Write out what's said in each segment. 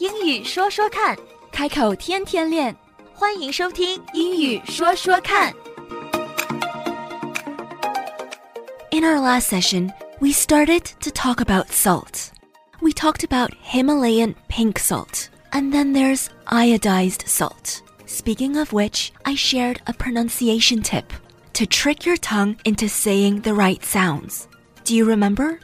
英语说说看，开口天天练。欢迎收听《英语说说看》。 In our last session, we started to talk about salt. We talked about Himalayan pink salt, and then there's iodized salt. Speaking of which, I shared a pronunciation tip to trick your tongue into saying the right sounds. Do you remember?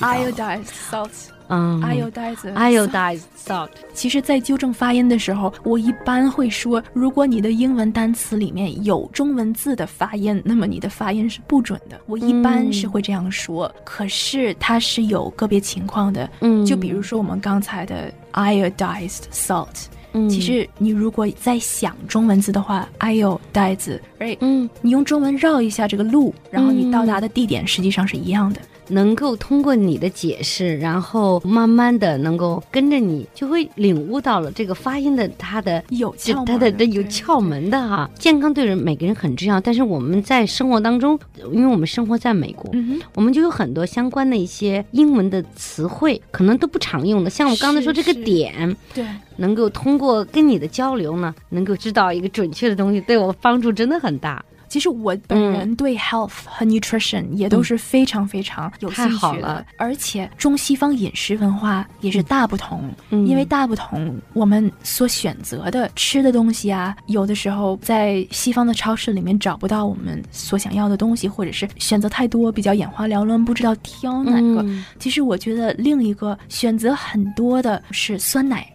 Iodized salt。嗯 iodized iodized salt，其实，在纠正发音的时候，我一般会说，如果你的英文单词里面有中文字的发音，那么你的发音是不准的。我一般是会这样说，可是它是有个别情况的。嗯就比如说我们刚才的 iodized salt，、嗯其实你如果在想中文字的话，iodized，right？嗯，你用中文绕一下这个路，然后你到达的地点实际上是一样的。能够通过你的解释，然后慢慢的能够跟着你，就会领悟到了这个发音的它的有窍门它的这有窍门的哈。健康对人每个人很重要，但是我们在生活当中，因为我们生活在美国，嗯。我们就有很多相关的一些英文的词汇，可能都不常用的。像我刚才说这个点，对，能够通过跟你的交流呢，能够知道一个准确的东西，对我帮助真的很大。其实我本人对 health 和 nutrition 也都是非常非常有兴趣的，了而且中西方饮食文化也是大不同。嗯因为大不同，我们所选择的吃的东西啊，有的时候在西方的超市里面找不到我们所想要的东西，或者是选择太多，比较眼花缭乱，不知道挑哪个。嗯其实我觉得另一个选择很多的是酸奶。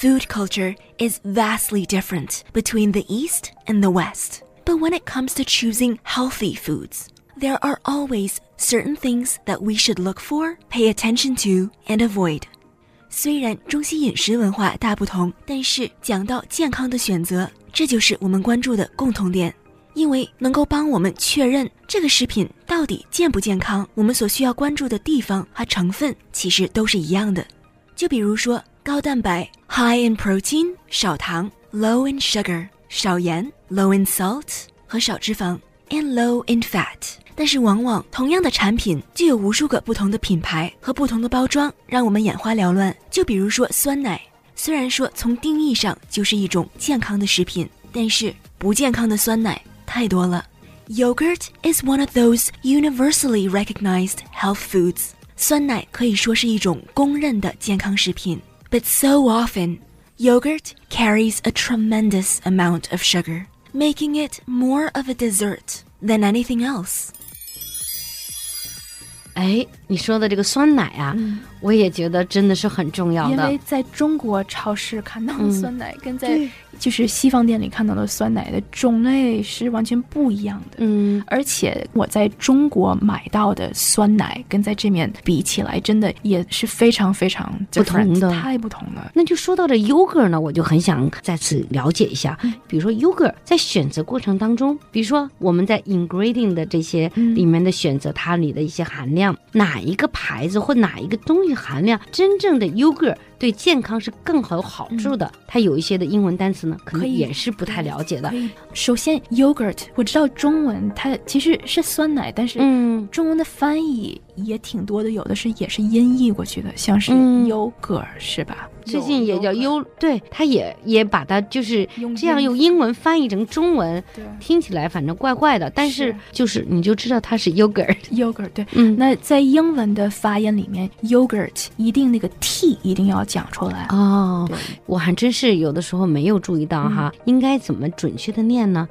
Food culture is vastly different between the East and the West. But when it comes to choosing healthy foods, there are always certain things that we should look for, pay attention to, and avoid. 虽然中西饮食文化大不同，但是讲到健康的选择，这就是我们关注的共同点。因为能够帮我们确认这个食品到底健不健康，我们所需要关注的地方和成分其实都是一样的。就比如说高蛋白 （high in protein）、少糖 （low in sugar）、少盐 （low in salt） 和少脂肪 （and low in fat）。但是往往同样的产品就有无数个不同的品牌和不同的包装，让我们眼花缭乱。就比如说酸奶，虽然说从定义上就是一种健康的食品，但是不健康的酸奶太多了。Yogurt is one of those universally recognized health foods. 酸奶可以说是一种公认的健康食品 ，but so often yogurt carries a tremendous amount of sugar, making it more of a dessert than anything else. 哎，你说的这个酸奶啊，我也觉得真的是很重要的因为。在中国超市看到的嗯酸奶，跟在对 就是西方店里看到的酸奶的种类是完全不一样的。嗯，而且我在中国买到的酸奶跟在这面比起来，真的也是非常非常不同的太不同了。那就说到这 yogurt 呢，我就很想再次了解一下，嗯比如说 yogurt 在选择过程当中，比如说我们在 ingredient 的这些嗯里面的选择，它里的一些含量，哪一个牌子或哪一个东西含量真正的 yogurt 对健康是更好有好处的？它有一些的英文单词呢，可能也是不太了解的。首先 yogurt 我知道中文它其实是酸奶，但是嗯。中文的翻译也挺多的，有的是也是音译过去的，像是嗯优格尔是吧？最近也叫优优，对，它也也把它就是用这样用英文翻译成中文，听起来反正怪怪的，但是是就是你就知道它是 yogurt。yogurt 对。嗯，那在英文的发音里面，yogurt 一定那个 t 一定要讲出来。哦，我还真是有的时候没有注意到哈，应该怎么准确的念呢？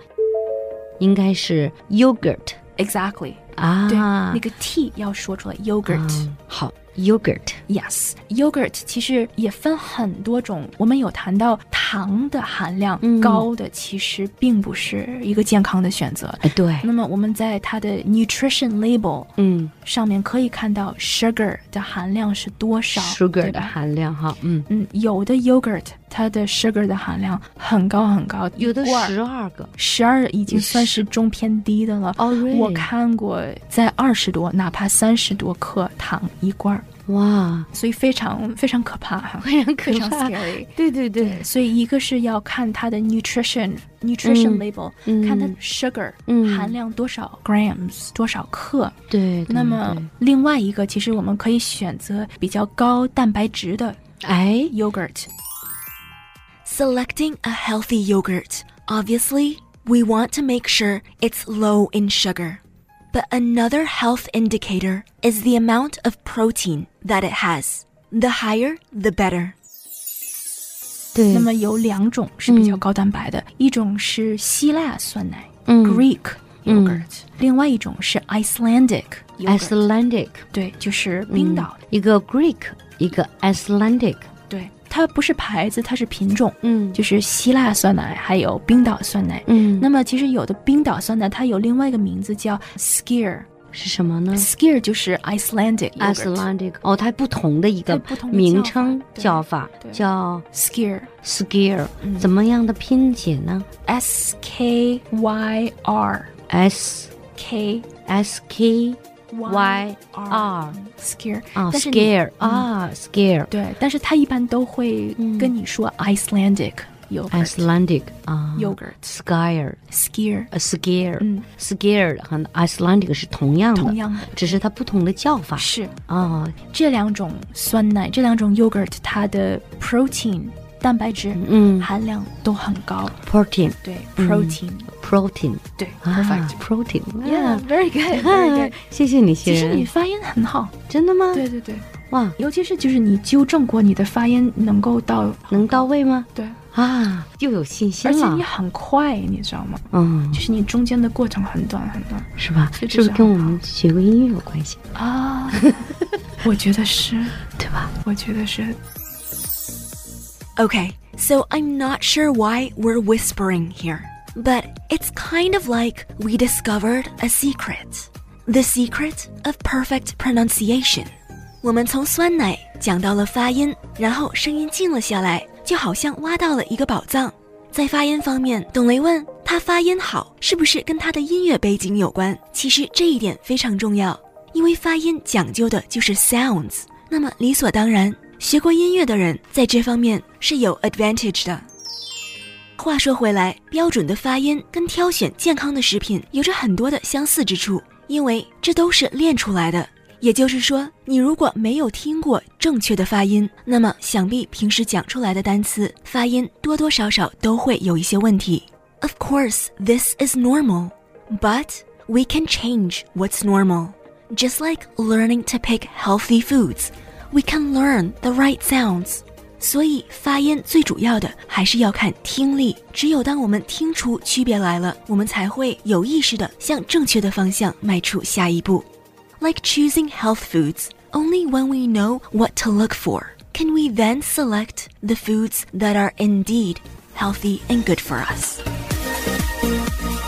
应该是 yogurt Exactly，、啊，对，那个 t 要说出来，yogurt、嗯好 yogurt，Yes，yogurt 其实也分很多种。我们有谈到糖的含量嗯。高的，其实并不是一个健康的选择。哎，对，那么我们在它的 nutrition label 嗯。上面可以看到 sugar 的含量是多少，sugar 的含量哈，嗯，嗯，有的 yogurt 它的 sugar 的含量很高很高，有的十二个十二已经算是中偏低的了。哦，我看过在二十多，哪怕三十多克糖一罐儿。哇，所以非常非常可怕哈，非常可非常怕。对对对，所以一个是要看它的 nutrition nutrition 嗯 label，、嗯看它 sugar、嗯含量多少 grams 多少克。对。对那么另外一个，其实我们可以选择比较高蛋白质的哎，yogurt。Selecting a healthy yogurt, obviously, we want to make sure it's low in sugar. But another health indicator is the amount of protein that it has. The higher, the better. 对，那么有两种是比较嗯高蛋白的，一种是希腊酸奶、嗯 Greek 嗯 yogurt，、另外一种是 Icelandic yogurt， Icelandic 对，就是冰岛的。一个 Greek，一个 Icelandic，对， 它不是牌子，它是品种，嗯。就是希腊酸奶还有冰岛酸奶。嗯，那么其实有的冰岛酸奶它有另外一个名字叫 Skyr，Skyr 是什么呢？就是 Icelandic Icelandic 哦，它不同的一个名称叫法对。叫 Skyr Skier，嗯。怎么样的拼写呢？S K Y R？S K S K Y R Skyr 啊但是你，Scare 嗯啊，Scare 对，但是它一般都会嗯跟你说 Icelandic yogurt Icelandic 啊 yogurt Skier Skyr，呃 Scare 嗯， Scare 和 Icelandic 是同样的，同样的只是它不同的叫法是啊。这两种酸奶，这两种 yogurt 它的 protein 蛋白质嗯含量都很高。，protein 对嗯，protein，、protein 对啊，perfect。protein Yeah, 啊 very good, very good. 谢谢你，其。实你发音很好，真的吗？对对对，哇，尤其是就是你纠正过，你的发音能够到能到位吗？对，啊，又有信心了而且你。很快，你知道吗？嗯就，是你中间的过程很短很短是吧？这是不是跟我们学过音乐有关系？啊。我觉得是，对吧？我觉得是。Okay, so I'm not sure why we're whispering here, but it's kind of like we discovered a secret. The secret of perfect pronunciation. 我们从酸奶讲到了发音，然后声音静了下来，就好像挖到了一个宝藏。在发音方面，董雷问他发音好是不是跟他的音乐背景有关？其实这一点非常重要，因为发音讲究的就是 sounds。那么理所当然，学过音乐的人在这方面是有 advantage 的。话说回来，标准的发音跟挑选健康的食品有着很多的相似之处，因为这都是练出来的。也就是说，你如果没有听过正确的发音，那么想必平时讲出来的单词发音多多少少都会有一些问题。Of course, this is normal, but we can change what's normal. Just like learning to pick healthy foods, we can learn the right sounds. 所以发音最主要的还是要看听力。只有当我们听出区别来了，我们才会有意识的向正确的方向迈出下一步。Like choosing health foods, only when we know what to look for can we then select the foods that are indeed healthy and good for us.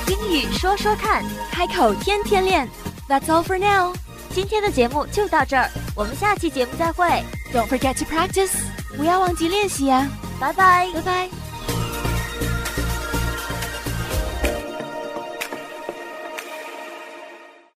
英语说说看，开口天天练。That's all for now. 今天的节目就到这儿， 我们下期节目再会，Don't forget to practice. 不要忘记练习呀。拜拜。拜拜。